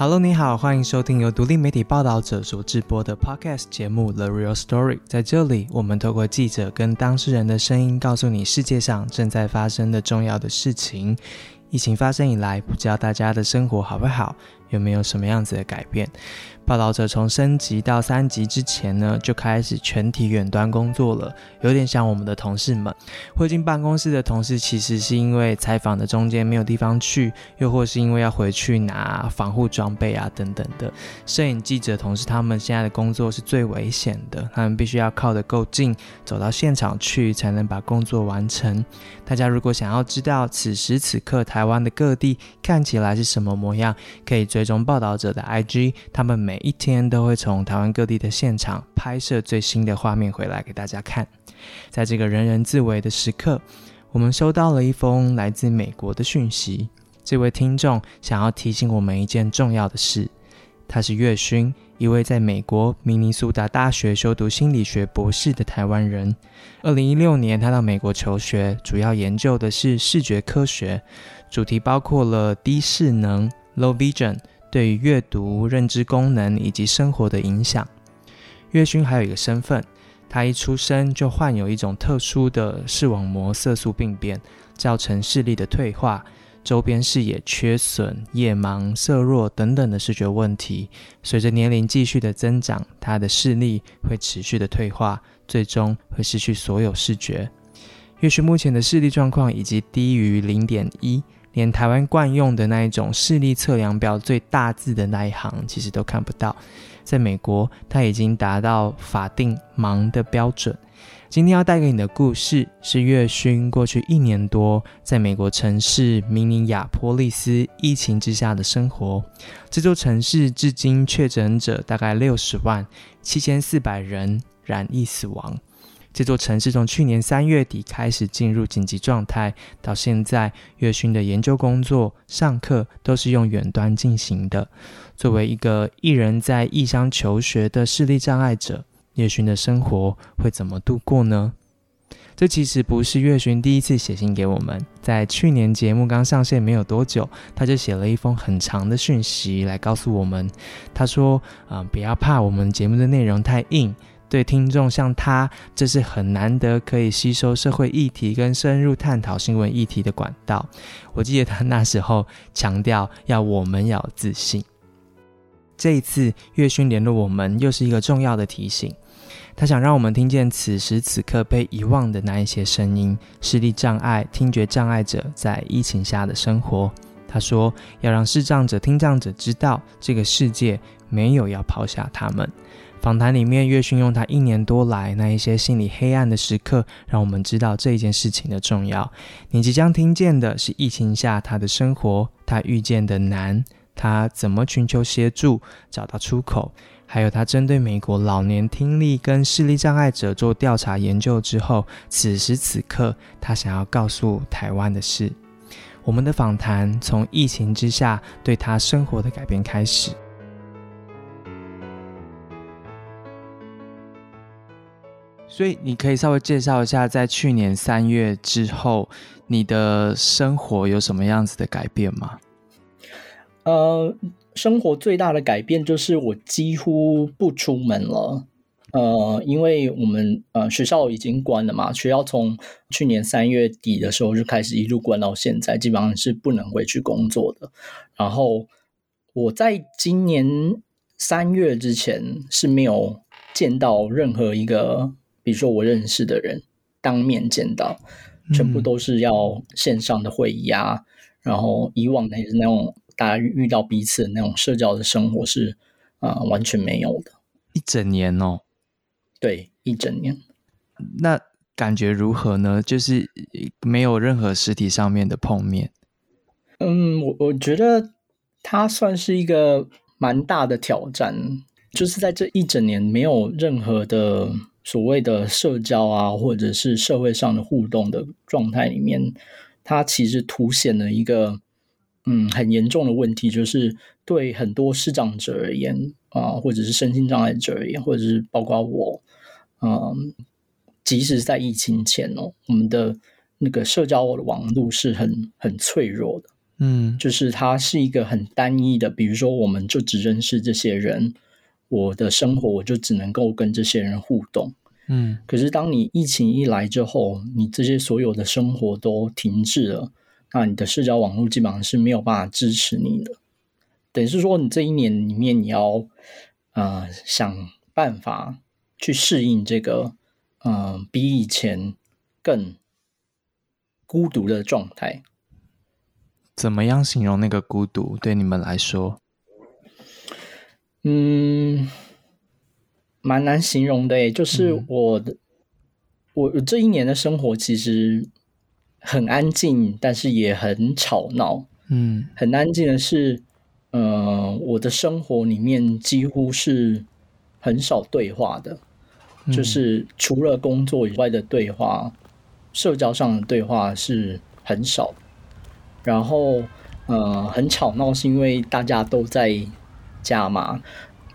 Hello，你好，欢迎收听由独立媒体报道者所制播的 Podcast 节目《The Real Story》。在这里，我们透过记者跟当事人的声音，告诉你世界上正在发生的重要的事情。疫情发生以来，不知道大家的生活好不好，有没有什么样子的改变？报道者从升级到三级之前呢，就开始全体远端工作了，有点像我们的同事们。会进办公室的同事，其实是因为采访的中间没有地方去，又或是因为要回去拿防护装备啊等等的。摄影记者同事，他们现在的工作是最危险的，他们必须要靠得够近，走到现场去，才能把工作完成。大家如果想要知道此时此刻台台湾的各地看起来是什么模样，可以追踪报道者的 IG，他们每一天都会从台湾各地的现场拍摄最新的画面回来给大家看。在这个人人自危的时刻，我们收到了一封来自美国的讯息。这位听众想要提醒我们一件重要的事。他是岳勋，一位在美国明尼苏达大学修读心理学博士的台湾人。二零一六年，他到美国求学，主要研究的是视觉科学，主题包括了低视能 （low vision）。对于阅读、认知功能以及生活的影响，岳勋还有一个身份，他一出生就患有一种特殊的视网膜色素病变，造成视力的退化、周边视野缺损、夜盲、色弱等等的视觉问题。随着年龄继续的增长，他的视力会持续的退化，最终会失去所有视觉。月勋目前的视力状况已经低于零点一。连台湾惯用的那一种视力测量表最大字的那一行，其实都看不到。在美国，它已经达到法定盲的标准。今天要带给你的故事是月勋过去一年多在美国城市明尼亚波利斯疫情之下的生活。这座城市至今确诊者大概六十万，七千四百人染疫死亡。这座城市从去年三月底开始进入紧急状态，到现在，岳勋的研究工作、上课都是用远端进行的。作为一个一人在异乡求学的视力障碍者，岳勋的生活会怎么度过呢？这其实不是岳勋第一次写信给我们，在去年节目刚上线没有多久，他就写了一封很长的讯息来告诉我们。他说：“啊，不要怕，我们节目的内容太硬。”对听众像他，这是很难得可以吸收社会议题跟深入探讨新闻议题的管道。我记得他那时候强调要我们要自信。这一次月勋联络我们，又是一个重要的提醒。他想让我们听见此时此刻被遗忘的那一些声音：视力障碍、听觉障碍者在疫情下的生活。他说要让视障者、听障者知道，这个世界没有要抛下他们。访谈里面，岳勋用他一年多来那一些心理黑暗的时刻，让我们知道这一件事情的重要。你即将听见的是疫情下他的生活，他遇见的难，他怎么寻求协助，找到出口，还有他针对美国老年听力跟视力障碍者做调查研究之后，此时此刻他想要告诉台湾的事。我们的访谈从疫情之下对他生活的改变开始。所以你可以稍微介绍一下，在去年三月之后，你的生活有什么样子的改变吗？呃，生活最大的改变就是我几乎不出门了。呃，因为我们呃学校已经关了嘛，学校从去年三月底的时候就开始一路关到现在，基本上是不能回去工作的。然后我在今年三月之前是没有见到任何一个。比如说我认识的人当面见到，全部都是要线上的会议啊。然后以往的也是那种大家遇到彼此的那种社交的生活是啊完全没有的。一整年哦，对，一整年。那感觉如何呢？就是没有任何实体上面的碰面。嗯，我我觉得它算是一个蛮大的挑战，就是在这一整年没有任何的。所谓的社交啊，或者是社会上的互动的状态里面，它其实凸显了一个嗯很严重的问题，就是对很多视障者而言啊，或者是身心障碍者而言，或者是包括我，嗯，即使在疫情前哦，我们的那个社交网络是很很脆弱的，嗯，就是它是一个很单一的，比如说我们就只认识这些人，我的生活我就只能够跟这些人互动。嗯，可是当你疫情一来之后，你这些所有的生活都停滞了，那你的社交网络基本上是没有办法支持你的。等于是说，你这一年里面你要呃想办法去适应这个嗯比以前更孤独的状态。怎么样形容那个孤独对你们来说？嗯。蛮难形容的诶，就是我的，我这一年的生活其实很安静，但是也很吵闹。嗯，很安静的是，呃，我的生活里面几乎是很少对话的，就是除了工作以外的对话，社交上的对话是很少。然后，呃，很吵闹是因为大家都在家嘛，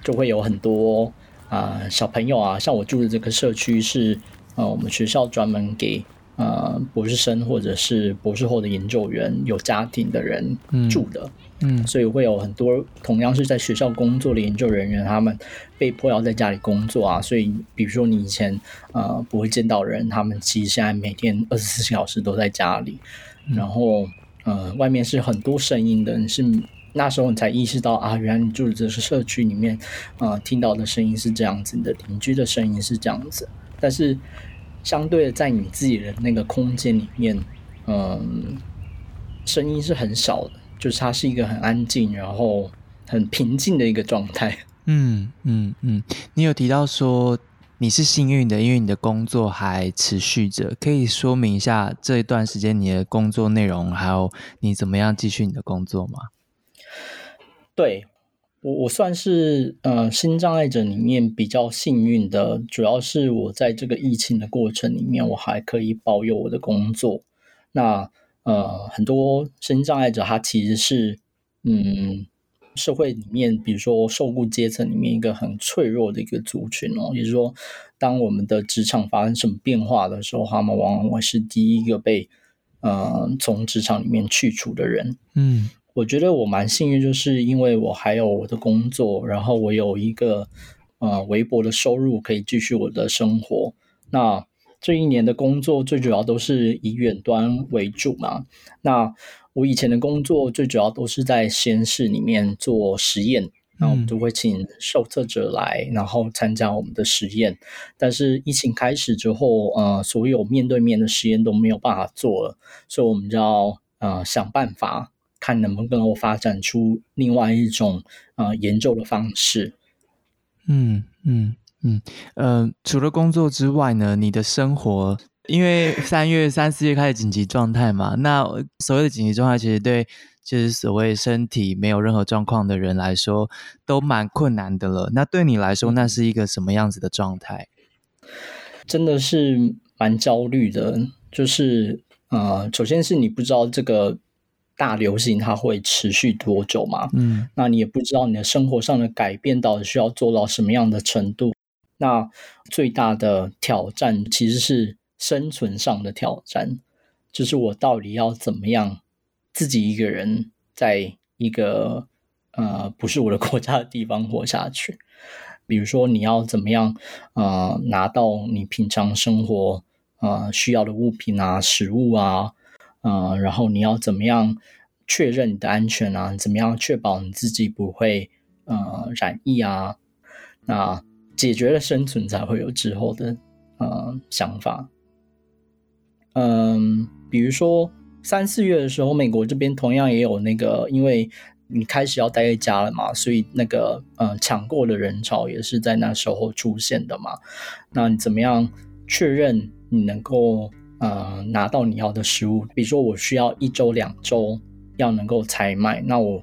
就会有很多。啊，小朋友啊，像我住的这个社区是，呃，我们学校专门给呃博士生或者是博士后的研究员有家庭的人住的，嗯，所以会有很多同样是在学校工作的研究人员，他们被迫要在家里工作啊，所以比如说你以前呃不会见到人，他们其实现在每天 二十四小时都在家里，然后呃外面是很多声音的，你是。那时候你才意识到啊，原来你住的这个社区里面，啊，听到的声音是这样子，你的邻居的声音是这样子。但是，相对的，在你自己的那个空间里面，嗯，声音是很少的，就是它是一个很安静，然后很平静的一个状态。嗯嗯嗯，你有提到说你是幸运的，因为你的工作还持续着，可以说明一下这一段时间你的工作内容，还有你怎么样继续你的工作吗？对我，我算是呃新障碍者里面比较幸运的，主要是我在这个疫情的过程里面，我还可以保有我的工作。那呃，很多新障碍者他其实是嗯社会里面，比如说受雇阶层里面一个很脆弱的一个族群哦，也就是说，当我们的职场发生什么变化的时候，他们往往会是第一个被呃从职场里面去除的人。嗯。我觉得我蛮幸运，就是因为我还有我的工作，然后我有一个呃微薄的收入可以继续我的生活。那这一年的工作最主要都是以远端为主嘛。那我以前的工作最主要都是在实验室里面做实验，那我们就会请受测者来，然后参加我们的实验。但是疫情开始之后，呃，所有面对面的实验都没有办法做了，所以我们就要呃想办法。看能不能够发展出另外一种啊研究的方式。嗯嗯嗯呃，除了工作之外呢，你的生活，因为三月三四月开始紧急状态嘛，那所谓的紧急状态，其实对就是所谓身体没有任何状况的人来说，都蛮困难的了。那对你来说，那是一个什么样子的状态？真的是蛮焦虑的，就是呃，首先是你不知道这个。大流行它会持续多久嘛？嗯，那你也不知道你的生活上的改变到底需要做到什么样的程度。那最大的挑战其实是生存上的挑战，就是我到底要怎么样自己一个人在一个呃不是我的国家的地方活下去。比如说你要怎么样呃拿到你平常生活呃需要的物品啊，食物啊。嗯，然后你要怎么样确认你的安全啊？怎么样确保你自己不会呃染疫啊？那解决了生存，才会有之后的呃想法。嗯，比如说三四月的时候，美国这边同样也有那个，因为你开始要待在家了嘛，所以那个呃抢购的人潮也是在那时候出现的嘛。那你怎么样确认你能够？呃，拿到你要的食物，比如说我需要一周两周要能够采买，那我，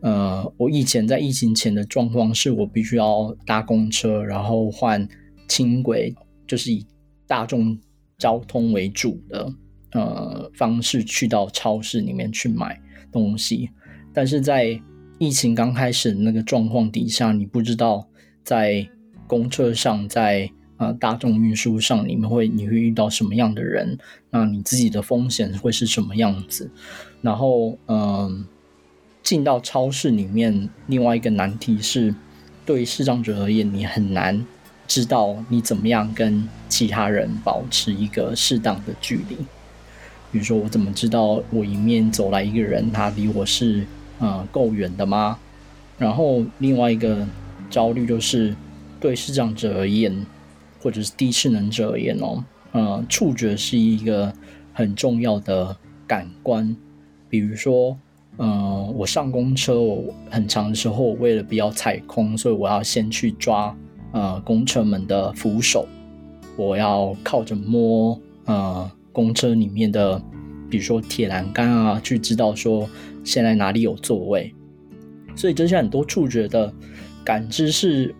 呃，我以前在疫情前的状况是我必须要搭公车，然后换轻轨，就是以大众交通为主的呃方式去到超市里面去买东西，但是在疫情刚开始那个状况底下，你不知道在公车上在呃大众运输上，你们会你会遇到什么样的人？那你自己的风险会是什么样子？然后嗯，进到超市里面，另外一个难题是，对视障者而言，你很难知道你怎么样跟其他人保持一个适当的距离。比如说，我怎么知道我迎面走来一个人，他离我是呃够远的吗？然后另外一个焦虑就是，对视障者而言，或者是低智能者而言哦，呃，触觉是一个很重要的感官。比如说，呃，我上公车，我很长的时候，为了不要踩空，所以我要先去抓呃公车门的扶手，我要靠着摸呃公车里面的，比如说铁栏杆啊，去知道说现在哪里有座位。所以这些很多触觉的感知是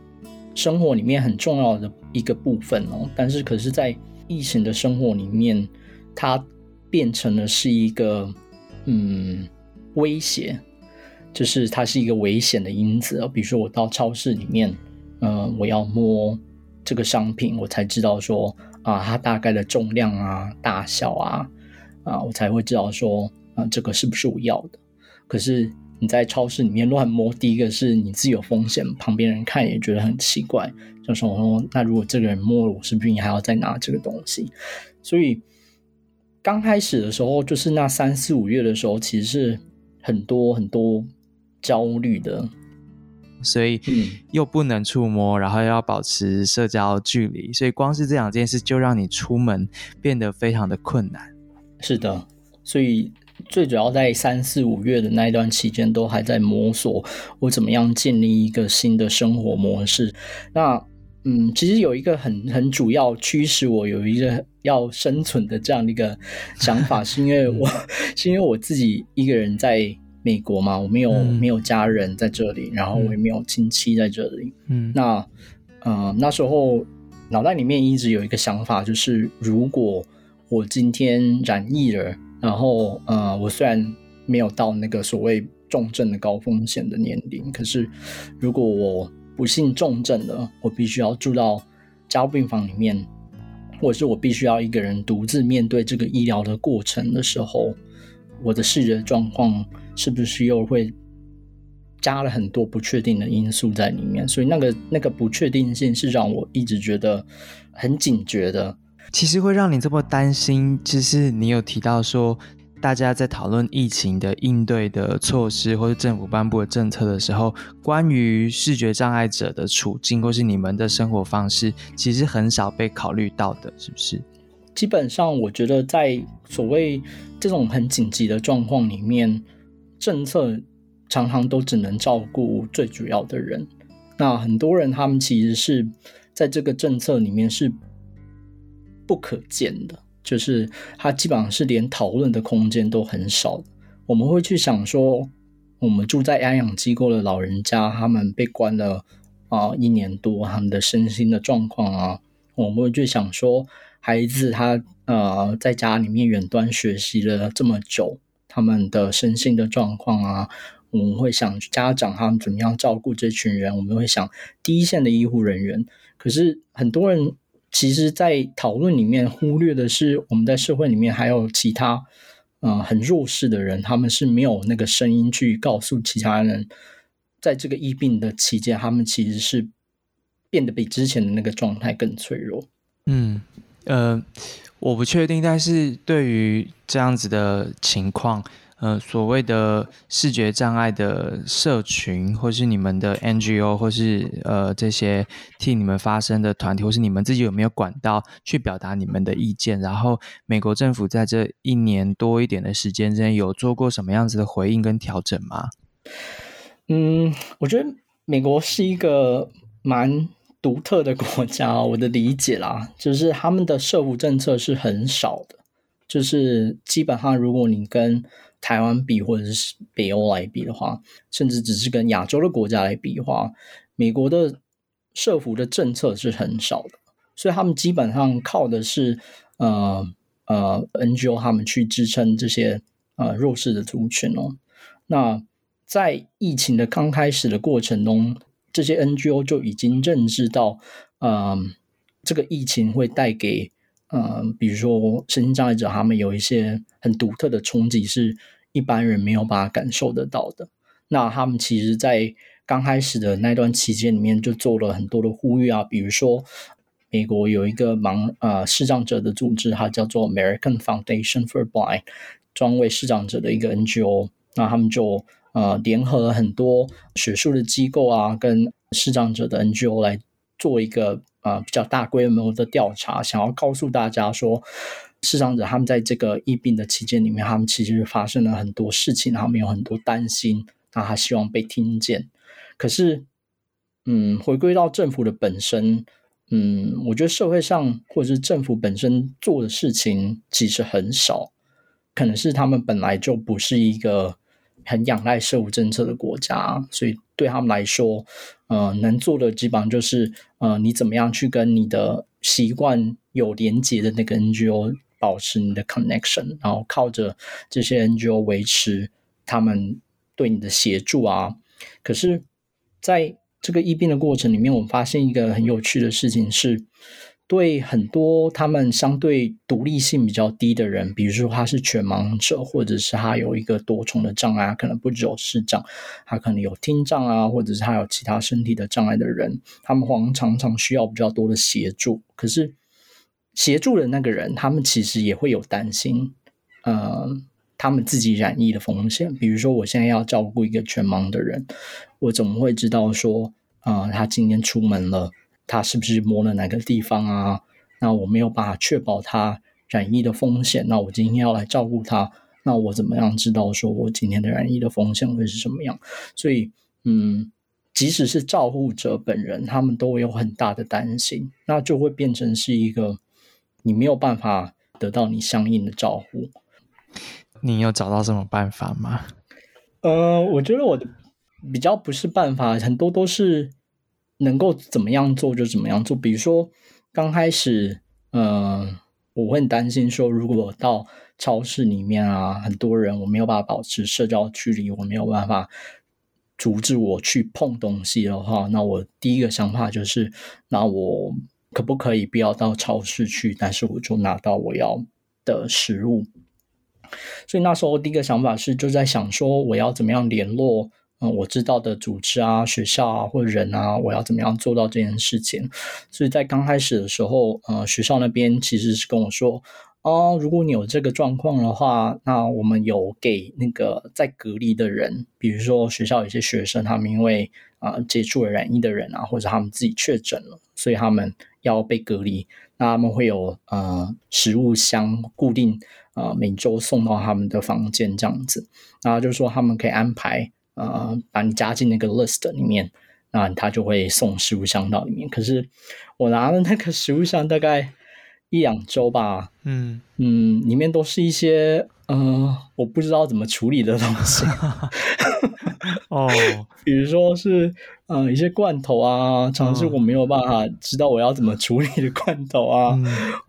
生活里面很重要的一个部分哦。但是，可是，在疫情的生活里面，它变成了是一个嗯威胁，就是它是一个危险的因子比如说，我到超市里面，嗯，我要摸这个商品，我才知道说啊，它大概的重量啊、大小啊，啊，我才会知道说啊，这个是不是我要的。可是。你在超市里面乱摸，第一个是你自己有风险，旁边人看也觉得很奇怪。就说我说，那如果这个人摸了我，是不是你还要再拿这个东西？所以刚开始的时候，就是那三四五月的时候，其实是很多很多焦虑的。所以又不能触摸，然后要保持社交距离，所以光是这两件事就让你出门变得非常的困难。是的，所以。最主要在三四五月的那一段期间，都还在摸索我怎么样建立一个新的生活模式。那嗯，其实有一个很很主要驱使我有一个要生存的这样的一个想法，是因为我 是因为我自己一个人在美国嘛，我没有没有家人在这里，然后我也没有亲戚在这里。嗯，那呃那时候脑袋里面一直有一个想法，就是如果我今天染疫了。然后，呃，我虽然没有到那个所谓重症的高风险的年龄，可是如果我不幸重症了，我必须要住到加护病房里面，或者是我必须要一个人独自面对这个医疗的过程的时候，我的视觉状况是不是又会加了很多不确定的因素在里面？所以，那个那个不确定性是让我一直觉得很警觉的。其实会让你这么担心，就是你有提到说，大家在讨论疫情的应对的措施，或者政府颁布的政策的时候，关于视觉障碍者的处境，或是你们的生活方式，其实很少被考虑到的，是不是？基本上，我觉得在所谓这种很紧急的状况里面，政策常常都只能照顾最主要的人。那很多人他们其实是在这个政策里面是。不可见的，就是它基本上是连讨论的空间都很少。我们会去想说，我们住在安养机构的老人家，他们被关了啊一年多，他们的身心的状况啊，我们会去想说，孩子他呃在家里面远端学习了这么久，他们的身心的状况啊，我们会想家长他们怎么样照顾这群人，我们会想第一线的医护人员。可是很多人。其实，在讨论里面忽略的是，我们在社会里面还有其他，呃，很弱势的人，他们是没有那个声音去告诉其他人，在这个疫病的期间，他们其实是变得比之前的那个状态更脆弱。嗯，呃，我不确定，但是对于这样子的情况。呃，所谓的视觉障碍的社群，或是你们的 NGO，或是呃这些替你们发声的团体，或是你们自己有没有管道去表达你们的意见？然后，美国政府在这一年多一点的时间之内，有做过什么样子的回应跟调整吗？嗯，我觉得美国是一个蛮独特的国家，我的理解啦，就是他们的社福政策是很少的，就是基本上如果你跟台湾比或者是北欧来比的话，甚至只是跟亚洲的国家来比的话，美国的社福的政策是很少的，所以他们基本上靠的是呃呃 NGO 他们去支撑这些呃弱势的族群哦。那在疫情的刚开始的过程中，这些 NGO 就已经认知到，嗯这个疫情会带给，嗯，比如说身心障碍者他们有一些很独特的冲击，是一般人没有办法感受得到的。那他们其实，在刚开始的那段期间里面，就做了很多的呼吁啊，比如说美国有一个盲呃视障者的组织，它叫做 American Foundation for Blind，专为视障者的一个 NGO。那他们就呃联合了很多学术的机构啊，跟视障者的 NGO 来做一个呃比较大规模的调查，想要告诉大家说，视障者他们在这个疫病的期间里面，他们其实发生了很多事情，他们有很多担心，那他希望被听见。可是，嗯，回归到政府的本身，嗯，我觉得社会上或者是政府本身做的事情其实很少，可能是他们本来就不是一个很仰赖社会政策的国家，所以对他们来说，呃，能做的基本上就是，呃，你怎么样去跟你的习惯有连接的那个 NGO 保持你的 connection，然后靠着这些 NGO 维持他们对你的协助啊，可是。在这个疫病的过程里面，我们发现一个很有趣的事情是，对很多他们相对独立性比较低的人，比如说他是全盲者，或者是他有一个多重的障碍，可能不只有视障，他可能有听障啊，或者是他有其他身体的障碍的人，他们往常常需要比较多的协助。可是协助的那个人，他们其实也会有担心，嗯。他们自己染疫的风险，比如说，我现在要照顾一个全盲的人，我怎么会知道说，啊，他今天出门了，他是不是摸了哪个地方啊？那我没有办法确保他染疫的风险，那我今天要来照顾他，那我怎么样知道说我今天的染疫的风险会是什么样？所以，嗯，即使是照顾者本人，他们都有很大的担心，那就会变成是一个你没有办法得到你相应的照顾。你有找到什么办法吗？呃，我觉得我的比较不是办法，很多都是能够怎么样做就怎么样做。比如说刚开始，嗯，我会很担心说，如果到超市里面啊，很多人我没有办法保持社交距离，我没有办法阻止我去碰东西的话，那我第一个想法就是，那我可不可以不要到超市去，但是我就拿到我要的食物。所以那时候第一个想法是，就在想说，我要怎么样联络嗯我知道的组织啊、学校啊或者人啊，我要怎么样做到这件事情。所以在刚开始的时候，呃，学校那边其实是跟我说，哦，如果你有这个状况的话，那我们有给那个在隔离的人，比如说学校有些学生，他们因为啊接触了染疫的人啊，或者他们自己确诊了，所以他们要被隔离，那他们会有呃食物箱固定。呃，每周送到他们的房间这样子，然后就是说他们可以安排，呃，把你加进那个 list 里面，那他就会送食物箱到里面。可是我拿了那个食物箱大概一两周吧，嗯。嗯，里面都是一些呃我不知道怎么处理的东西。哦，比如说是呃一些罐头啊，尝试我没有办法知道我要怎么处理的罐头啊，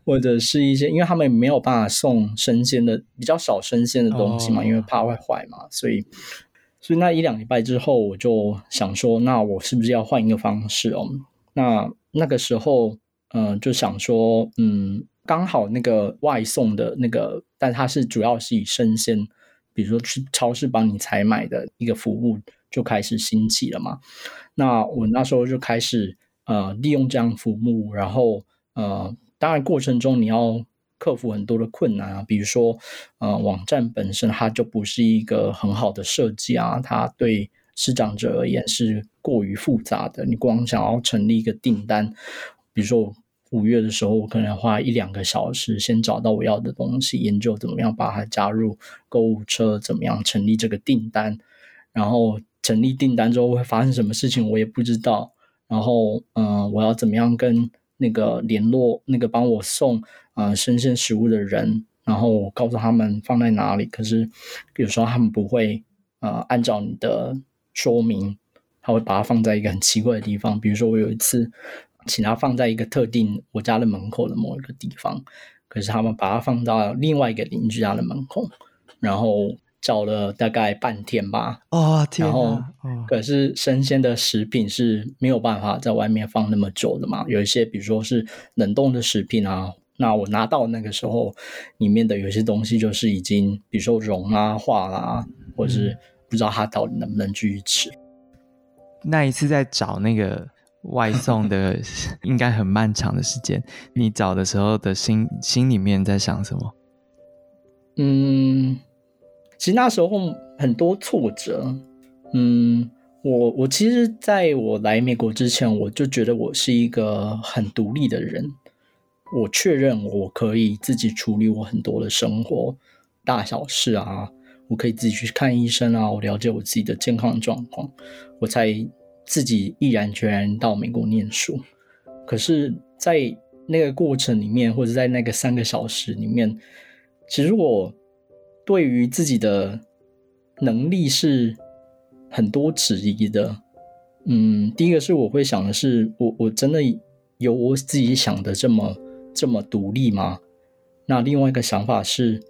或者是一些，因为他们没有办法送生鲜的，比较少生鲜的东西嘛，因为怕会坏嘛，所以所以那一两礼拜之后，我就想说，那我是不是要换一个方式哦？那那个时候，嗯，就想说，嗯，刚好那个外送的那个，但它是主要是以生鲜。比如说去超市帮你采买的一个服务就开始兴起了嘛？那我那时候就开始呃利用这样服务，然后呃当然过程中你要克服很多的困难啊，比如说呃网站本身它就不是一个很好的设计啊，它对市长者而言是过于复杂的，你光想要成立一个订单，比如说。五月的时候，我可能花一两个小时先找到我要的东西，研究怎么样把它加入购物车，怎么样成立这个订单，然后成立订单之后会发生什么事情，我也不知道。然后，嗯，我要怎么样跟那个联络那个帮我送啊生鲜食物的人，然后我告诉他们放在哪里。可是有时候他们不会啊按照你的说明，他会把它放在一个很奇怪的地方。比如说，我有一次。请他放在一个特定我家的门口的某一个地方，可是他们把它放到另外一个邻居家的门口，然后找了大概半天吧。哦天然后可是生鲜的食品是没有办法在外面放那么久的嘛，有一些比如说是冷冻的食品啊，那我拿到那个时候里面的有些东西就是已经比如说融啊化啦、或者是不知道它到底能不能继续吃。那一次在找那个外送的，应该很漫长的时间。你找的时候的心心里面在想什么？嗯，其实那时候很多挫折。嗯，我我其实在我来美国之前，我就觉得我是一个很独立的人。我确认我可以自己处理我很多的生活大小事啊，我可以自己去看医生啊，我了解我自己的健康状况，我才自己毅然决然到美国念书。可是，在那个过程里面，或者在那个三个小时里面，其实我对于自己的能力是很多质疑的。嗯，第一个是我会想的是，我我真的有我自己想的这么这么独立吗？那另外一个想法是，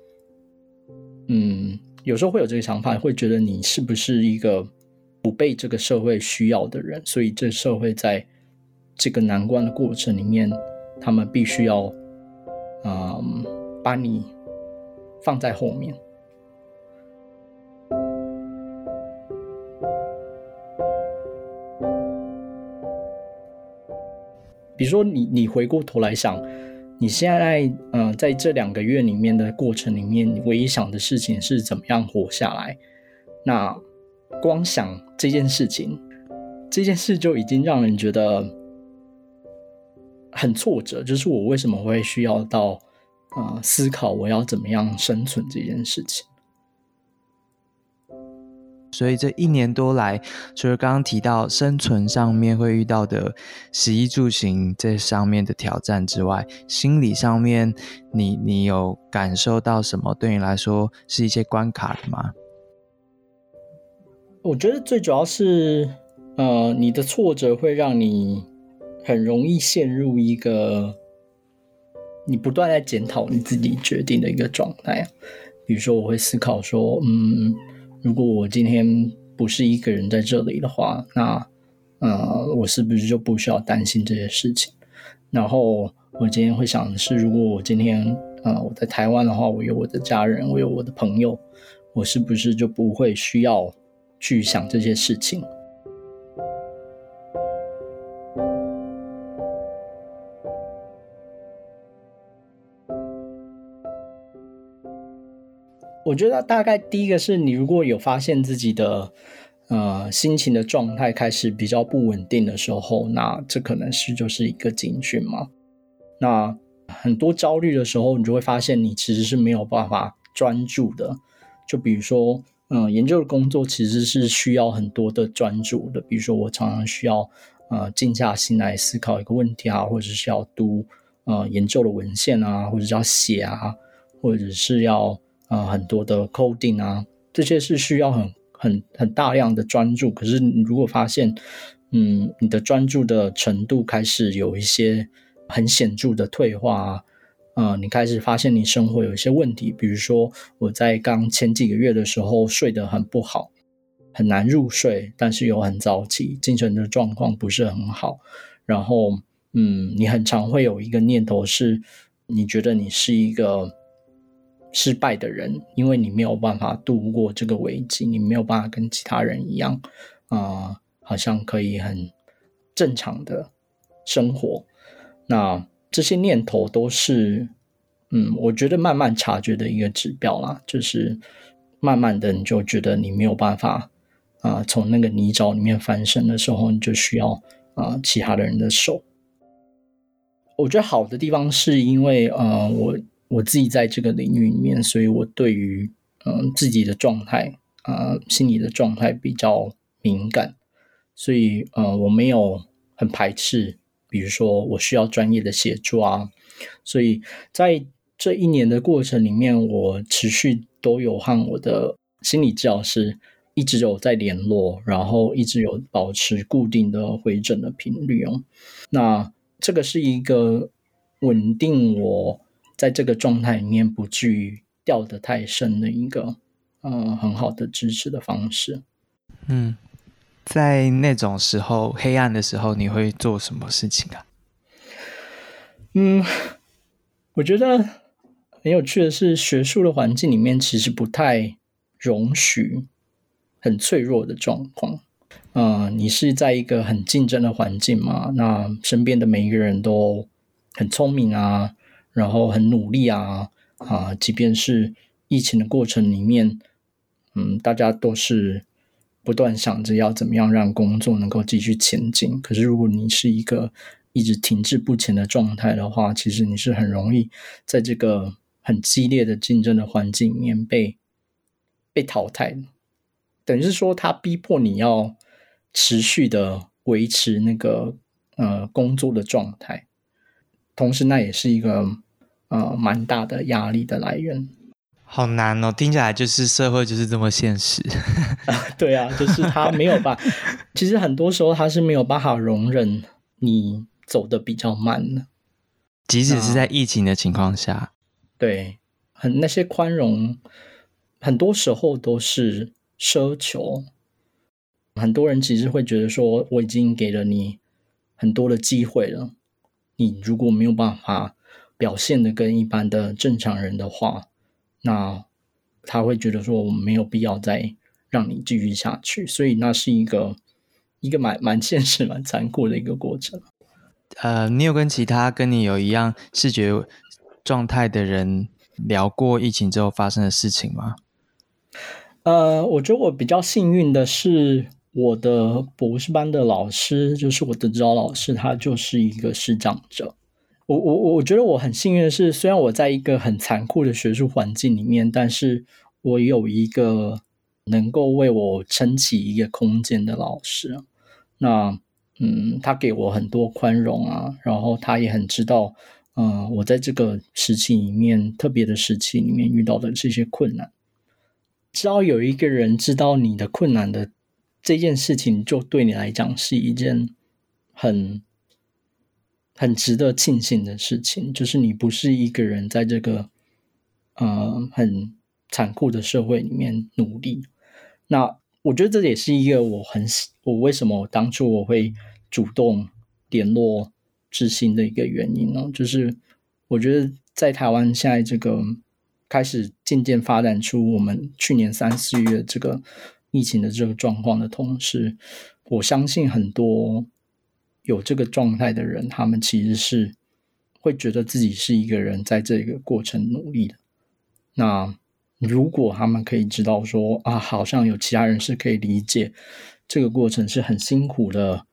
嗯，有时候会有这个想法，会觉得你是不是一个不被这个社会需要的人？所以这社会在这个难关的过程里面，他们必须要，嗯，把你放在后面。比如说你，你回过头来想，你现在嗯、在这两个月里面的过程里面，你唯一想的事情是怎么样活下来。那光想这件事情，这件事就已经让人觉得很挫折。就是我为什么会需要到呃思考我要怎么样生存这件事情。所以这一年多来，除了刚刚提到生存上面会遇到的食衣住行这上面的挑战之外，心理上面你你有感受到什么？对你来说是一些关卡的吗？我觉得最主要是，呃，你的挫折会让你很容易陷入一个你不断在检讨你自己决定的一个状态。比如说，我会思考说，嗯。如果我今天不是一个人在这里的话，那呃，我是不是就不需要担心这些事情？然后我今天会想的是，如果我今天呃我在台湾的话，我有我的家人，我有我的朋友，我是不是就不会需要去想这些事情？我觉得大概第一个是你如果有发现自己的呃心情的状态开始比较不稳定的时候，那这可能是就是一个警讯嘛。那很多焦虑的时候，你就会发现你其实是没有办法专注的。就比如说，嗯，研究的工作其实是需要很多的专注的。比如说，我常常需要呃静下心来思考一个问题啊，或者是要读呃研究的文献啊，或者是要写啊，或者是要。呃，很多的 coding 啊，这些是需要很很很大量的专注。可是你如果发现，嗯，你的专注的程度开始有一些很显著的退化啊，呃，你开始发现你生活有一些问题，比如说我在刚前几个月的时候睡得很不好，很难入睡，但是又很早起，精神的状况不是很好。然后，嗯，你很常会有一个念头是，你觉得你是一个。失败的人，因为你没有办法度过这个危机，你没有办法跟其他人一样，啊、好像可以很正常的生活。那这些念头都是，嗯，我觉得慢慢察觉的一个指标啦，就是慢慢的你就觉得你没有办法啊、呃，从那个泥沼里面翻身的时候，你就需要啊、其他的人的手。我觉得好的地方是因为，呃，我。我自己在这个领域里面，所以我对于嗯、自己的状态啊、心理的状态比较敏感，所以呃我没有很排斥，比如说我需要专业的协助啊，所以在这一年的过程里面，我持续都有和我的心理治疗师一直有在联络，然后一直有保持固定的回诊的频率哦。那这个是一个稳定我。在这个状态里面不至于掉得太深的一个嗯很好的支持的方式。嗯，在那种时候黑暗的时候，你会做什么事情啊？嗯，我觉得很有趣的是，学术的环境里面其实不太容许很脆弱的状况。嗯，你是在一个很竞争的环境嘛？那身边的每一个人都很聪明啊，然后很努力啊啊！即便是疫情的过程里面，嗯，大家都是不断想着要怎么样让工作能够继续前进。可是，如果你是一个一直停滞不前的状态的话，其实你是很容易在这个很激烈的竞争的环境里面被被淘汰的。等于是说，他逼迫你要。持续的维持那个呃工作的状态，同时那也是一个呃蛮大的压力的来源。好难哦，听起来就是社会就是这么现实。对啊，就是他没有办，其实很多时候他是没有办法容忍你走的比较慢的，即使是在疫情的情况下。对，很那些宽容，很多时候都是奢求。很多人其实会觉得说，我已经给了你很多的机会了，你如果没有办法表现的跟一般的正常人的话，那他会觉得说，我们没有必要再让你继续下去。所以那是一个一个蛮蛮现实、蛮残酷的一个过程。呃，你有跟其他跟你有一样视觉状态的人聊过疫情之后发生的事情吗？呃，我觉得我比较幸运的是。我的博士班的老师就是我的指导老师，他就是一个视障者。我我我觉得我很幸运的是，虽然我在一个很残酷的学术环境里面，但是我有一个能够为我撑起一个空间的老师。那嗯，他给我很多宽容啊，然后他也很知道，嗯，我在这个时期里面特别的时期里面遇到的这些困难。只要有一个人知道你的困难的。这件事情就对你来讲是一件很很值得庆幸的事情，就是你不是一个人在这个呃很残酷的社会里面努力。那我觉得这也是一个我很我为什么当初我会主动联络知心的一个原因呢？就是我觉得在台湾现在这个开始渐渐发展出我们去年三四月这个。疫情的这个状况的同时，我相信很多有这个状态的人，他们其实是会觉得自己是一个人在这个过程努力的。那如果他们可以知道说啊，好像有其他人是可以理解这个过程是很辛苦的，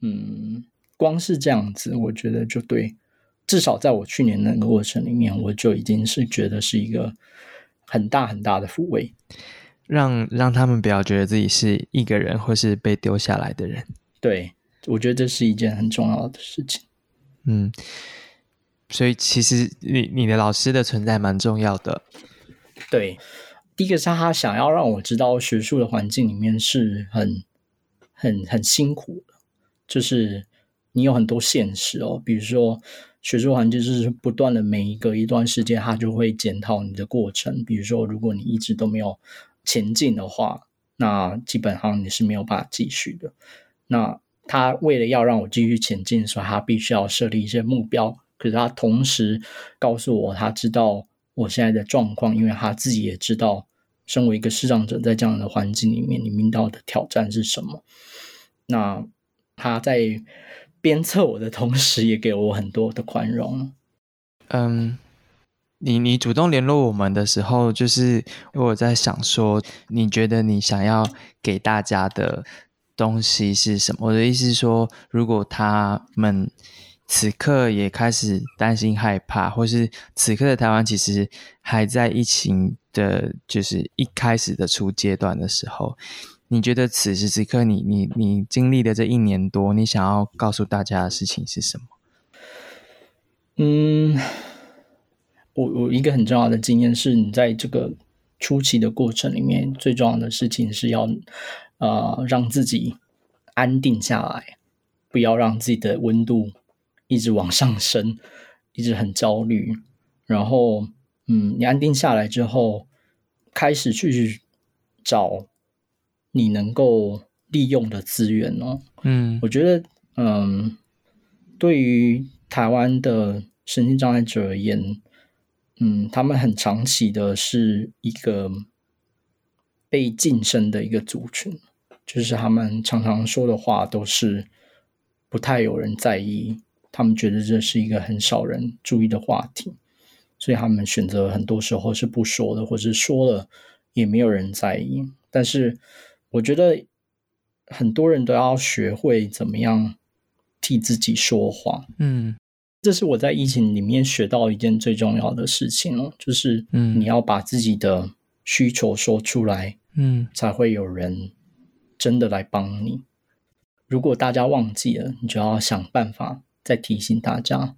嗯，光是这样子，我觉得就对，至少在我去年那个过程里面，我就已经是觉得是一个很大很大的抚慰。让让他们不要觉得自己是一个人或是被丢下来的人。对，我觉得这是一件很重要的事情。嗯，所以其实你你的老师的存在蛮重要的。对，第一个是他想要让我知道学术的环境里面是很很很辛苦的，就是你有很多现实哦，比如说学术环境就是不断的每一个一段时间，他就会检讨你的过程。比如说，如果你一直都没有。前进的话，那基本上你是没有办法继续的。那他为了要让我继续前进，所以他必须要设立一些目标。可是他同时告诉我，他知道我现在的状况，因为他自己也知道，身为一个视障者，在这样的环境里面，你遇到的挑战是什么。那他在鞭策我的同时，也给我很多的宽容。嗯。你你主动联络我们的时候，就是我在想说，你觉得你想要给大家的东西是什么？我的意思是说，如果他们此刻也开始担心害怕，或是此刻的台湾其实还在疫情的，就是一开始的初阶段的时候，你觉得此时此刻你你你经历的这一年多，你想要告诉大家的事情是什么？嗯。我我一个很重要的经验是，你在这个初期的过程里面，最重要的事情是要呃让自己安定下来，不要让自己的温度一直往上升，一直很焦虑。然后，嗯，你安定下来之后，开始去找你能够利用的资源哦。嗯我觉得，嗯，对于台湾的身心障碍者而言，嗯，他们很长期的是一个被晋升的一个族群，就是他们常常说的话都是不太有人在意，他们觉得这是一个很少人注意的话题，所以他们选择很多时候是不说的，或者说了也没有人在意。但是我觉得很多人都要学会怎么样替自己说话，嗯。这是我在疫情里面学到一件最重要的事情哦，就是嗯。你要把自己的需求说出来，嗯。才会有人真的来帮你。如果大家忘记了，你就要想办法再提醒大家。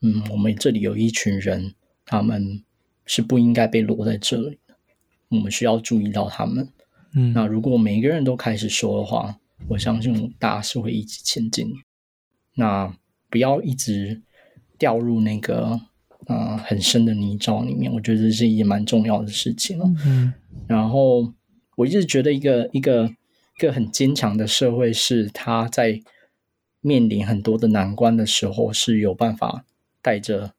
嗯，我们这里有一群人，他们是不应该被落在这里的，我们需要注意到他们。嗯那如果每一个人都开始说的话，我相信大家是会一起前进。那不要一直掉入那个呃很深的泥沼里面，我觉得这是一件蛮重要的事情哦。嗯然后我一直觉得一个一个一个很坚强的社会，是他在面临很多的难关的时候，是有办法带着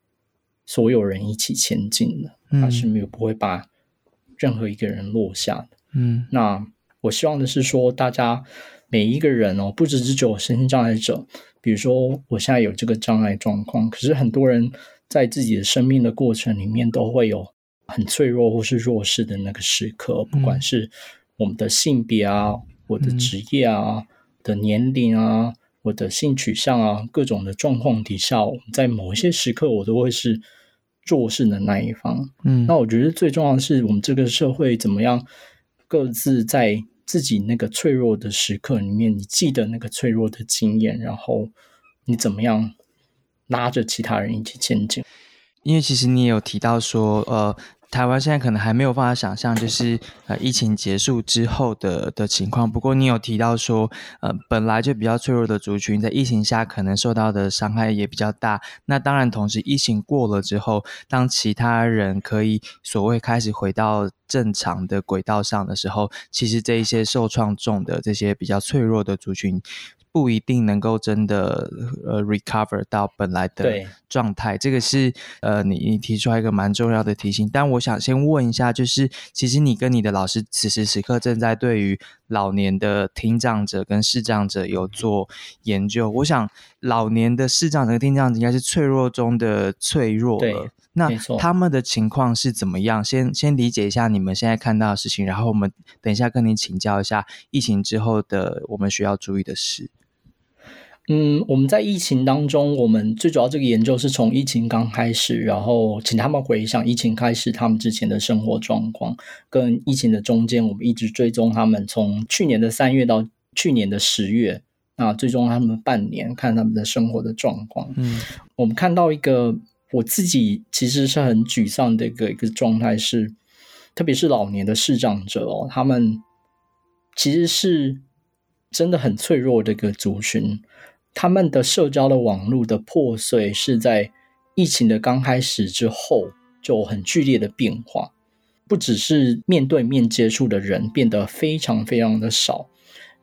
所有人一起前进的，他是没有不会把任何一个人落下的。嗯。那我希望的是说，大家每一个人哦，不只是只有身心障碍者，比如说我现在有这个障碍状况，可是很多人在自己的生命的过程里面都会有很脆弱或是弱势的那个时刻，不管是我们的性别啊、我的职业啊、的年龄啊、我的性取向啊，各种的状况底下，我们在某一些时刻，我都会是做事的那一方。嗯那我觉得最重要的是，我们这个社会怎么样各自在自己那个脆弱的时刻里面，你记得那个脆弱的经验，然后你怎么样拉着其他人一起前进。因为其实你也有提到说，呃，台湾现在可能还没有办法想象，就是呃疫情结束之后的的情况。不过你有提到说，呃，本来就比较脆弱的族群，在疫情下可能受到的伤害也比较大。那当然，同时疫情过了之后，当其他人可以所谓开始回到正常的轨道上的时候，其实这一些受创重的这些比较脆弱的族群。不一定能够真的呃 recover 到本来的状态，这个是呃你你提出来一个蛮重要的提醒。但我想先问一下，就是其实你跟你的老师此时此刻正在对于老年的听障者跟视障者有做研究。我想老年的视障者跟听障者应该是脆弱中的脆弱。那他们的情况是怎么样？先先理解一下你们现在看到的事情，然后我们等一下跟您请教一下疫情之后的我们需要注意的事。嗯，我们在疫情当中，我们最主要这个研究是从疫情刚开始，然后请他们回想疫情开始他们之前的生活状况，跟疫情的中间，我们一直追踪他们从去年的三月到去年的十月，那追踪他们半年，看他们的生活的状况。嗯我们看到一个我自己其实是很沮丧的一个一个状态是，特别是老年的视障者哦，他们其实是真的很脆弱的一个族群，他们的社交的网络的破碎是在疫情的刚开始之后就很剧烈的变化，不只是面对面接触的人变得非常非常的少，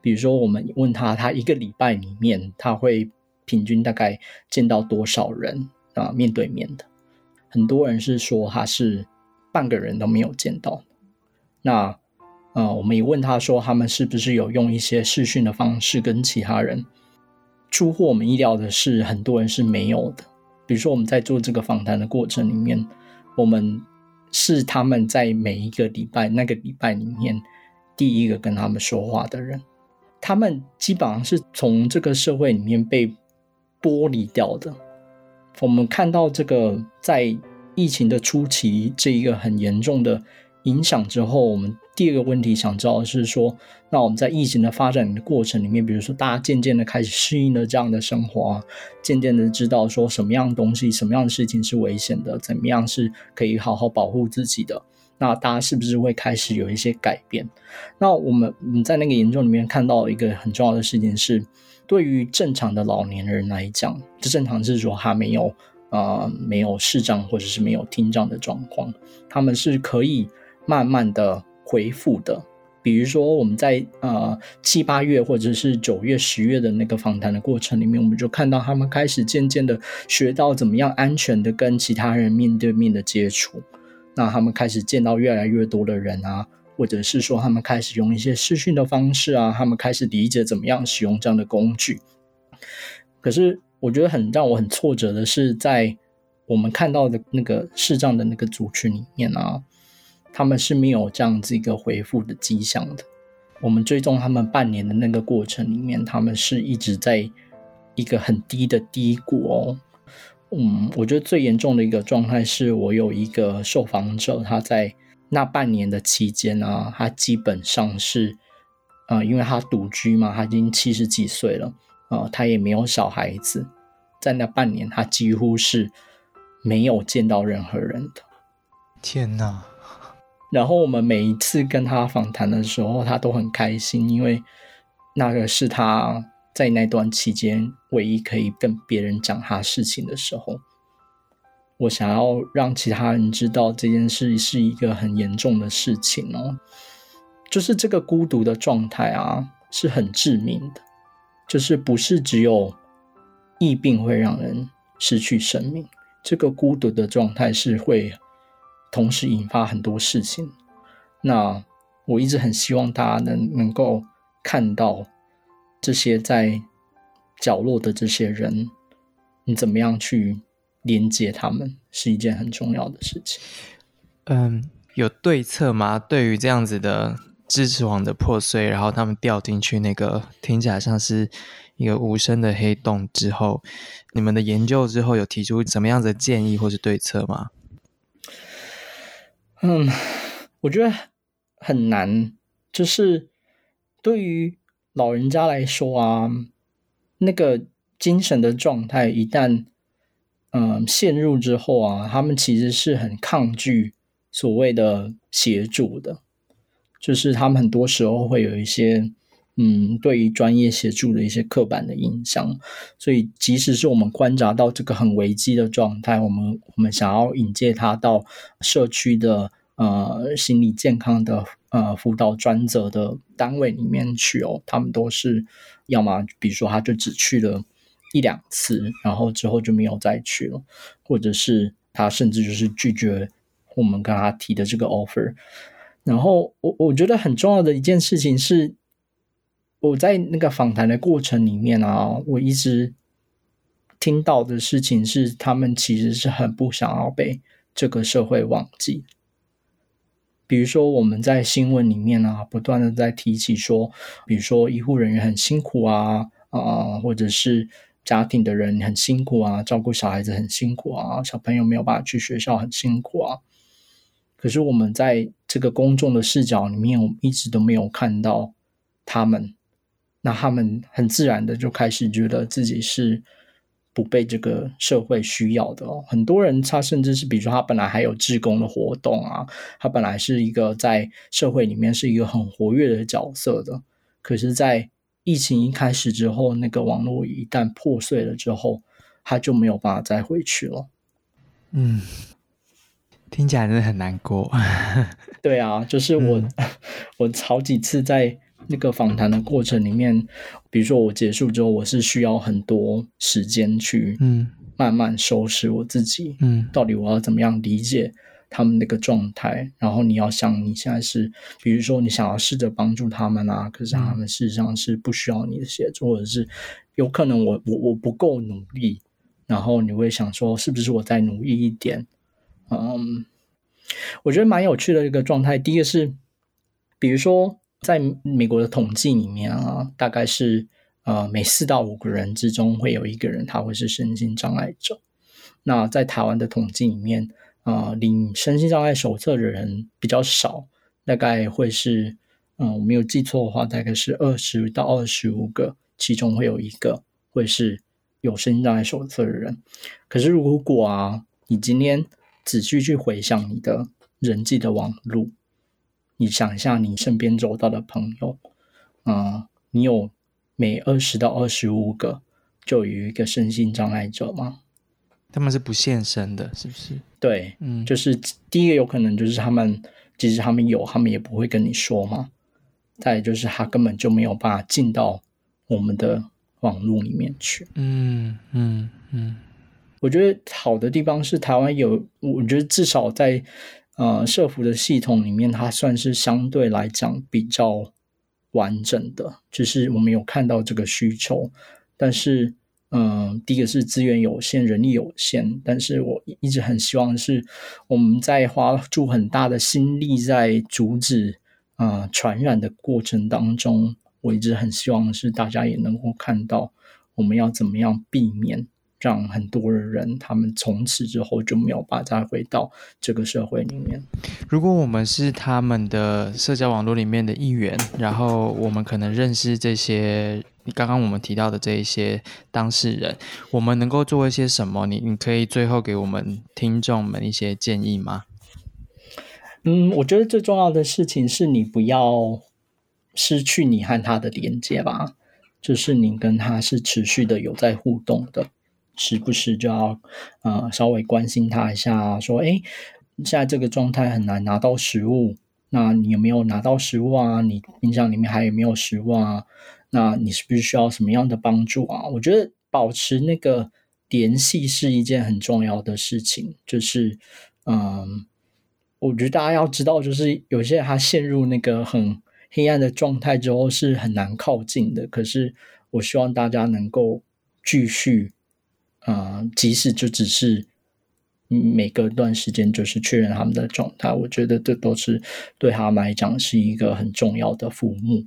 比如说我们问他，他一个礼拜里面他会平均大概见到多少人啊？面对面的，很多人是说他是半个人都没有见到。那呃，我们也问他说，他们是不是有用一些视讯的方式跟其他人？出乎我们意料的是，很多人是没有的。比如说我们在做这个访谈的过程里面，我们是他们在每一个礼拜那个礼拜里面第一个跟他们说话的人。他们基本上是从这个社会里面被剥离掉的。我们看到这个在疫情的初期这一个很严重的影响之后，我们第二个问题想知道的是说，那我们在疫情的发展的过程里面，比如说大家渐渐的开始适应了这样的生活，渐渐的知道说什么样的东西、什么样的事情是危险的，怎么样是可以好好保护自己的。那大家是不是会开始有一些改变？那我们我们在那个研究里面看到一个很重要的事情是，对于正常的老年人来讲，这正常是说他没有呃没有视障或者是没有听障的状况，他们是可以慢慢的恢复的。比如说我们在呃七八月或者是九月、十月的那个访谈的过程里面，我们就看到他们开始渐渐的学到怎么样安全的跟其他人面对面的接触。那他们开始见到越来越多的人啊，或者是说他们开始用一些视讯的方式啊，他们开始理解怎么样使用这样的工具。可是我觉得很让我很挫折的是，在我们看到的那个视障的那个族群里面啊，他们是没有这样子一个回复的迹象的。我们追踪他们半年的那个过程里面，他们是一直在一个很低的低谷哦。嗯，我觉得最严重的一个状态是我有一个受访者，他在那半年的期间啊，他基本上是，呃，因为他独居嘛，他已经七十几岁了，呃，他也没有小孩子，在那半年他几乎是没有见到任何人的。天哪！然后我们每一次跟他访谈的时候，他都很开心，因为那个是他。在那段期间，唯一可以跟别人讲他事情的时候，我想要让其他人知道这件事是一个很严重的事情哦。就是这个孤独的状态啊，是很致命的。就是不是只有疫病会让人失去生命，这个孤独的状态是会同时引发很多事情。那我一直很希望大家能能够看到。这些在角落的这些人，你怎么样去连接他们，是一件很重要的事情。嗯，有对策吗？对于这样子的支持网的破碎，然后他们掉进去那个听起来像是一个无声的黑洞之后，你们的研究之后有提出什么样的建议或是对策吗？嗯，我觉得很难，就是对于。老人家来说啊，那个精神的状态一旦嗯陷入之后啊，他们其实是很抗拒所谓的协助的，就是他们很多时候会有一些嗯对于专业协助的一些刻板的印象，所以即使是我们观察到这个很危机的状态，我们我们想要引介他到社区的呃心理健康的。呃，辅导专责的单位里面去哦，他们都是要么，比如说他就只去了一两次，然后之后就没有再去了，或者是他甚至就是拒绝我们跟他提的这个 offer。然后我我觉得很重要的一件事情是，我在那个访谈的过程里面啊，我一直听到的事情是，他们其实是很不想要被这个社会忘记。比如说，我们在新闻里面啊，不断的在提起说，比如说医护人员很辛苦啊，啊，或者是家庭的人很辛苦啊，照顾小孩子很辛苦啊，小朋友没有办法去学校很辛苦啊。可是我们在这个公众的视角里面，我们一直都没有看到他们，那他们很自然的就开始觉得自己是。不被这个社会需要的哦，很多人他甚至是，比如说他本来还有志工的活动啊，他本来是一个在社会里面是一个很活跃的角色的，可是，在疫情一开始之后，那个网络一旦破碎了之后，他就没有办法再回去了。嗯，听起来真的很难过。对啊，就是我，我好几次在。那个访谈的过程里面，比如说我结束之后，我是需要很多时间去，嗯，慢慢收拾我自己，嗯，到底我要怎么样理解他们那个状态？然后你要想，你现在是，比如说你想要试着帮助他们啊，可是他们事实上是不需要你的协助，或者是有可能我我我不够努力，然后你会想说，是不是我再努力一点？嗯，我觉得蛮有趣的一个状态。第一个是，比如说。在美国的统计里面啊，大概是呃每四到五个人之中会有一个人他会是身心障碍者。那在台湾的统计里面啊，领身心障碍手册的人比较少，大概会是嗯我没有记错的话，大概是二十到二十五个，其中会有一个会是有身心障碍手册的人。可是如果啊，你今天仔细去回想你的人际的网路。你想一下，你身边周到的朋友，啊，你有每二十到二十五个就有一个身心障碍者吗？他们是不现身的，是不是？对，嗯，就是第一个有可能就是他们，即使他们有，他们也不会跟你说嘛。再就是他根本就没有办法进到我们的网络里面去。嗯嗯嗯，我觉得好的地方是台湾有，我觉得至少在呃社服的系统里面，它算是相对来讲比较完整的，就是我们有看到这个需求，但是。嗯，第一个是资源有限，人力有限，但是我一直很希望是我们在花注很大的心力在阻止啊传染的过程当中，我一直很希望是大家也能够看到我们要怎么样避免。让很多的人，他们从此之后就没有办法再回到这个社会里面。如果我们是他们的社交网络里面的一员，然后我们可能认识这些你刚刚我们提到的这一些当事人，我们能够做一些什么？你你可以最后给我们听众们一些建议吗？嗯，我觉得最重要的事情是你不要失去你和他的连接吧，就是你跟他是持续的有在互动的。时不时就要呃稍微关心他一下，说哎，现在这个状态很难拿到食物，那你有没有拿到食物啊？你冰箱里面还有没有食物啊？那你是不是需要什么样的帮助啊？我觉得保持那个联系是一件很重要的事情。就是嗯，我觉得大家要知道，就是有些他陷入那个很黑暗的状态之后是很难靠近的。可是我希望大家能够继续。啊，即使就只是每隔一段时间，就是确认他们的状态，我觉得这都是对他们来讲是一个很重要的服务。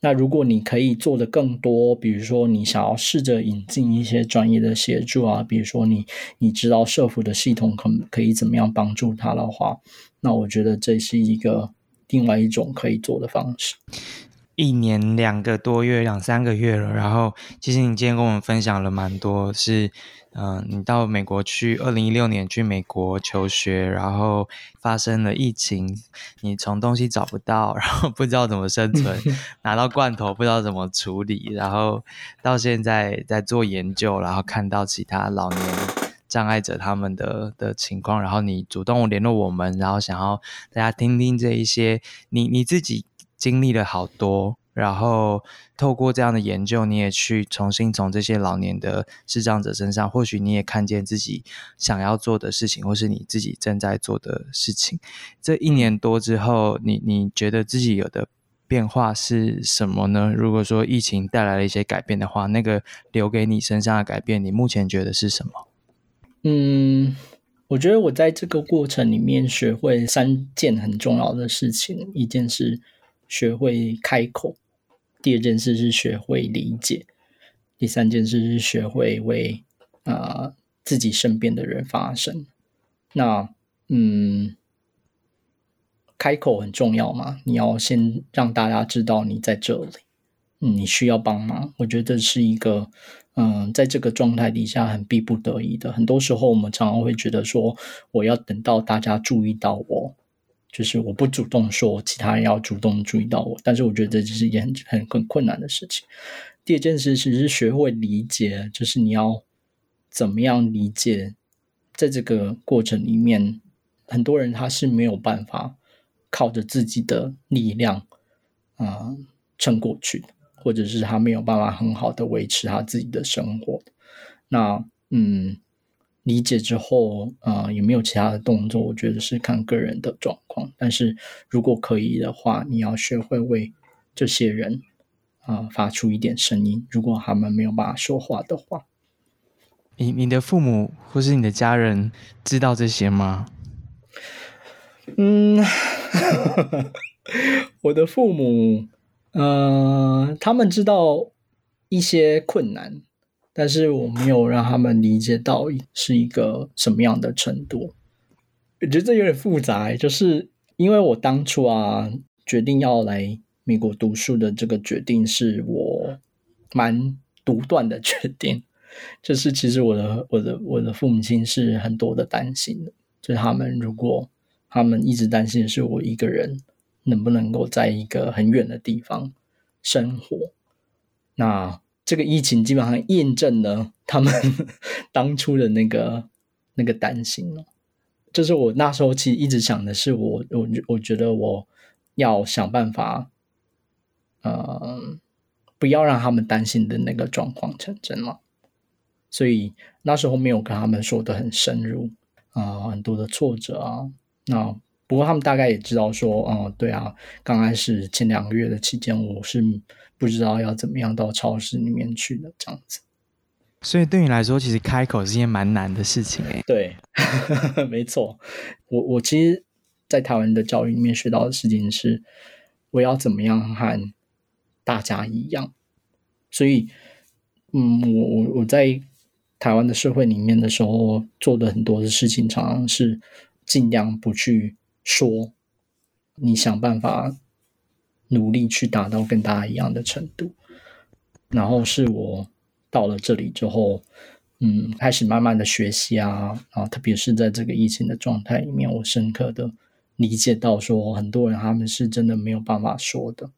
那如果你可以做的更多，比如说你想要试着引进一些专业的协助啊，比如说你你知道社服的系统可可以怎么样帮助他的话，那我觉得这是一个另外一种可以做的方式。一年两个多月，两三个月了。然后，其实你今天跟我们分享了蛮多，是嗯，你到美国去，二零一六年去美国求学，然后发生了疫情，你从东西找不到，然后不知道怎么生存，拿到罐头不知道怎么处理，然后到现在在做研究，然后看到其他老年障碍者他们的的情况，然后你主动联络我们，然后想要大家听听这一些，你你自己。经历了好多，然后透过这样的研究，你也去重新从这些老年的视障者身上，或许你也看见自己想要做的事情，或是你自己正在做的事情。这一年多之后，你你觉得自己有的变化是什么呢？如果说疫情带来了一些改变的话，那个留给你身上的改变，你目前觉得是什么？嗯，我觉得我在这个过程里面学会三件很重要的事情，一件是。学会开口，第二件事是学会理解，第三件事是学会为啊自己身边的人发声。那嗯，开口很重要嘛？你要先让大家知道你在这里，你需要帮忙。我觉得是一个嗯，在这个状态底下很逼不得已的。很多时候我们常常会觉得说，我要等到大家注意到我。就是我不主动说，其他人要主动注意到我，但是我觉得这是一件很很很困难的事情。第二件事其实是学会理解，就是你要怎么样理解，在这个过程里面，很多人他是没有办法靠着自己的力量啊撑过去的，或者是他没有办法很好的维持他自己的生活。那嗯。理解之后，呃，有没有其他的动作？我觉得是看个人的状况。但是如果可以的话，你要学会为这些人啊发出一点声音。如果他们没有办法说话的话，你你的父母或是你的家人知道这些吗？嗯，我的父母，呃，他们知道一些困难。但是我没有让他们理解到是一个什么样的程度，我觉得这有点复杂。就是因为我当初啊决定要来美国读书的这个决定是我蛮独断的决定，就是其实我的我的我的父母亲是很多的担心的，就是他们如果他们一直担心是我一个人能不能够在一个很远的地方生活，那。这个疫情基本上验证了他们 当初的那个那个担心了。就是我那时候其实一直想的是，我我我觉得我要想办法呃，不要让他们担心的那个状况成真了。所以那时候没有跟他们说的很深入啊，很多的挫折啊。那不过他们大概也知道说，哦，对啊，刚开始前两个月的期间，我是不知道要怎么样到超市里面去的这样子。所以对你来说，其实开口是件蛮难的事情诶。对，没错。我我其实，在台湾的教育里面学到的事情是，我要怎么样和大家一样。所以，嗯，我我我在。台湾的社会里面的时候做的很多的事情，常常是尽量不去说，你想办法努力去达到跟大家一样的程度。然后是我到了这里之后，嗯，开始慢慢的学习啊，啊，特别是在这个疫情的状态里面，我深刻的理解到说，很多人他们是真的没有办法说的。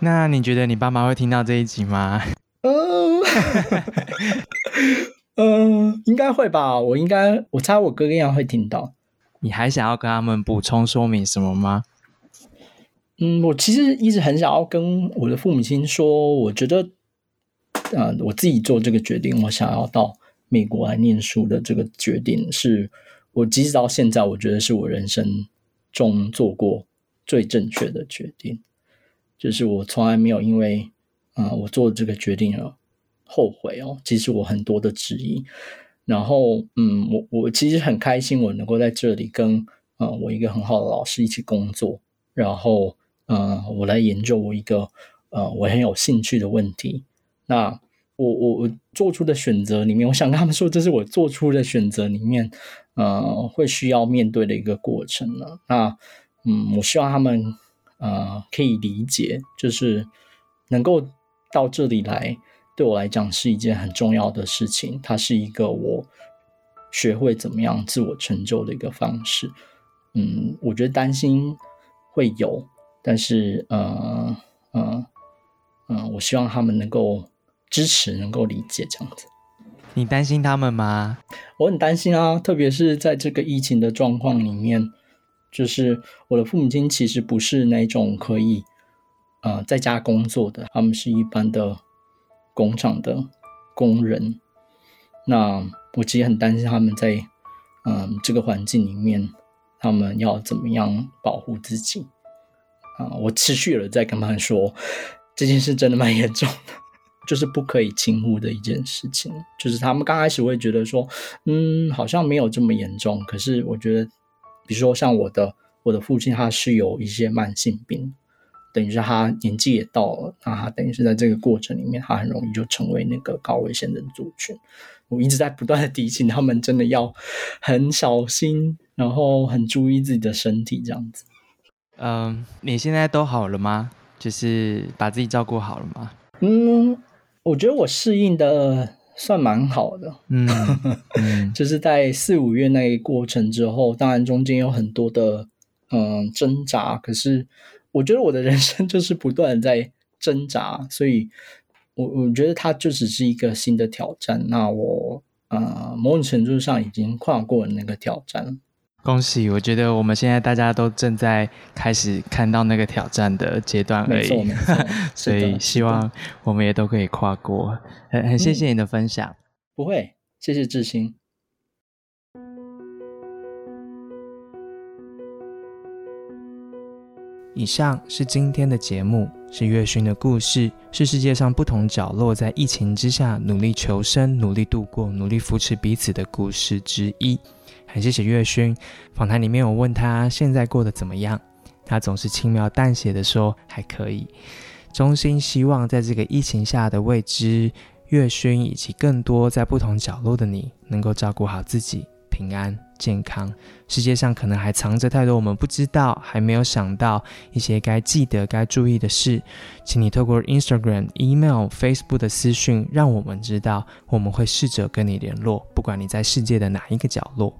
那你觉得你爸妈会听到这一集吗？嗯，嗯，应该会吧。我应该，我猜我哥哥应该会听到。你还想要跟他们补充说明什么吗？嗯，我其实一直很想要跟我的父母亲说，我觉得，呃，我自己做这个决定，我想要到美国来念书的这个决定，是我即使到现在，我觉得是我人生中做过最正确的决定，就是我从来没有因为。啊，我做这个决定了，后悔哦。其实我很多的质疑，然后嗯，我我其实很开心，我能够在这里跟呃我一个很好的老师一起工作，然后嗯，我来研究我一个呃我很有兴趣的问题。那我我我做出的选择里面，我想跟他们说，这是我做出的选择里面，呃，会需要面对的一个过程了。那嗯，我希望他们呃可以理解，就是能够。到这里来，对我来讲是一件很重要的事情。它是一个我学会怎么样自我成就的一个方式。嗯，我觉得担心会有，但是，呃，呃，嗯，我希望他们能够支持，能够理解这样子。你担心他们吗？我很担心啊，特别是在这个疫情的状况里面，就是我的父母亲其实不是那种可以。呃，在家工作的，他们是一般的工厂的工人。那我其实很担心他们在嗯这个环境里面，他们要怎么样保护自己啊？我持续了在跟他们说，这件事真的蛮严重的，就是不可以轻忽的一件事情。就是他们刚开始会觉得说，嗯，好像没有这么严重。可是我觉得，比如说像我的我的父亲，他是有一些慢性病。等于是他年纪也到了，那他等于是在这个过程里面，他很容易就成为那个高危险的族群。我一直在不断的提醒他们，真的要很小心，然后很注意自己的身体，这样子。嗯，你现在都好了吗？就是把自己照顾好了吗？嗯，我觉得我适应的算蛮好的。嗯，就是在四五月那一过程之后，当然中间有很多的嗯挣扎，可是。我觉得我的人生就是不断在挣扎，所以，我我觉得它就只是一个新的挑战。那我呃，某种程度上已经跨过了那个挑战。恭喜！我觉得我们现在大家都正在开始看到那个挑战的阶段而已，所以希望我们也都可以跨过。很很谢谢你的分享。不会，谢谢志兴。以上是今天的节目，是月勋的故事，是世界上不同角落在疫情之下努力求生、努力度过、努力扶持彼此的故事之一。很谢谢月勋。访谈里面我问他现在过得怎么样，他总是轻描淡写的说还可以。衷心希望在这个疫情下的未知，月勋以及更多在不同角落的你，能够照顾好自己，平安健康。世界上可能还藏着太多我们不知道、还没有想到一些该记得、该注意的事，请你透过 Instagram、Email、Facebook 的私讯，让我们知道，我们会试着跟你联络，不管你在世界的哪一个角落。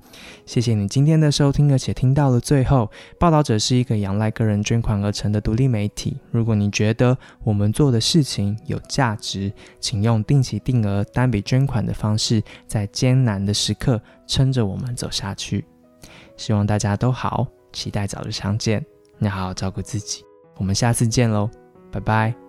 谢谢你今天的收听，而且听到了最后。报道者是一个仰赖个人捐款而成的独立媒体。如果你觉得我们做的事情有价值，请用定期定额单笔捐款的方式，在艰难的时刻撑着我们走下去。希望大家都好，期待早日相见。你好好照顾自己，我们下次见喽，拜拜。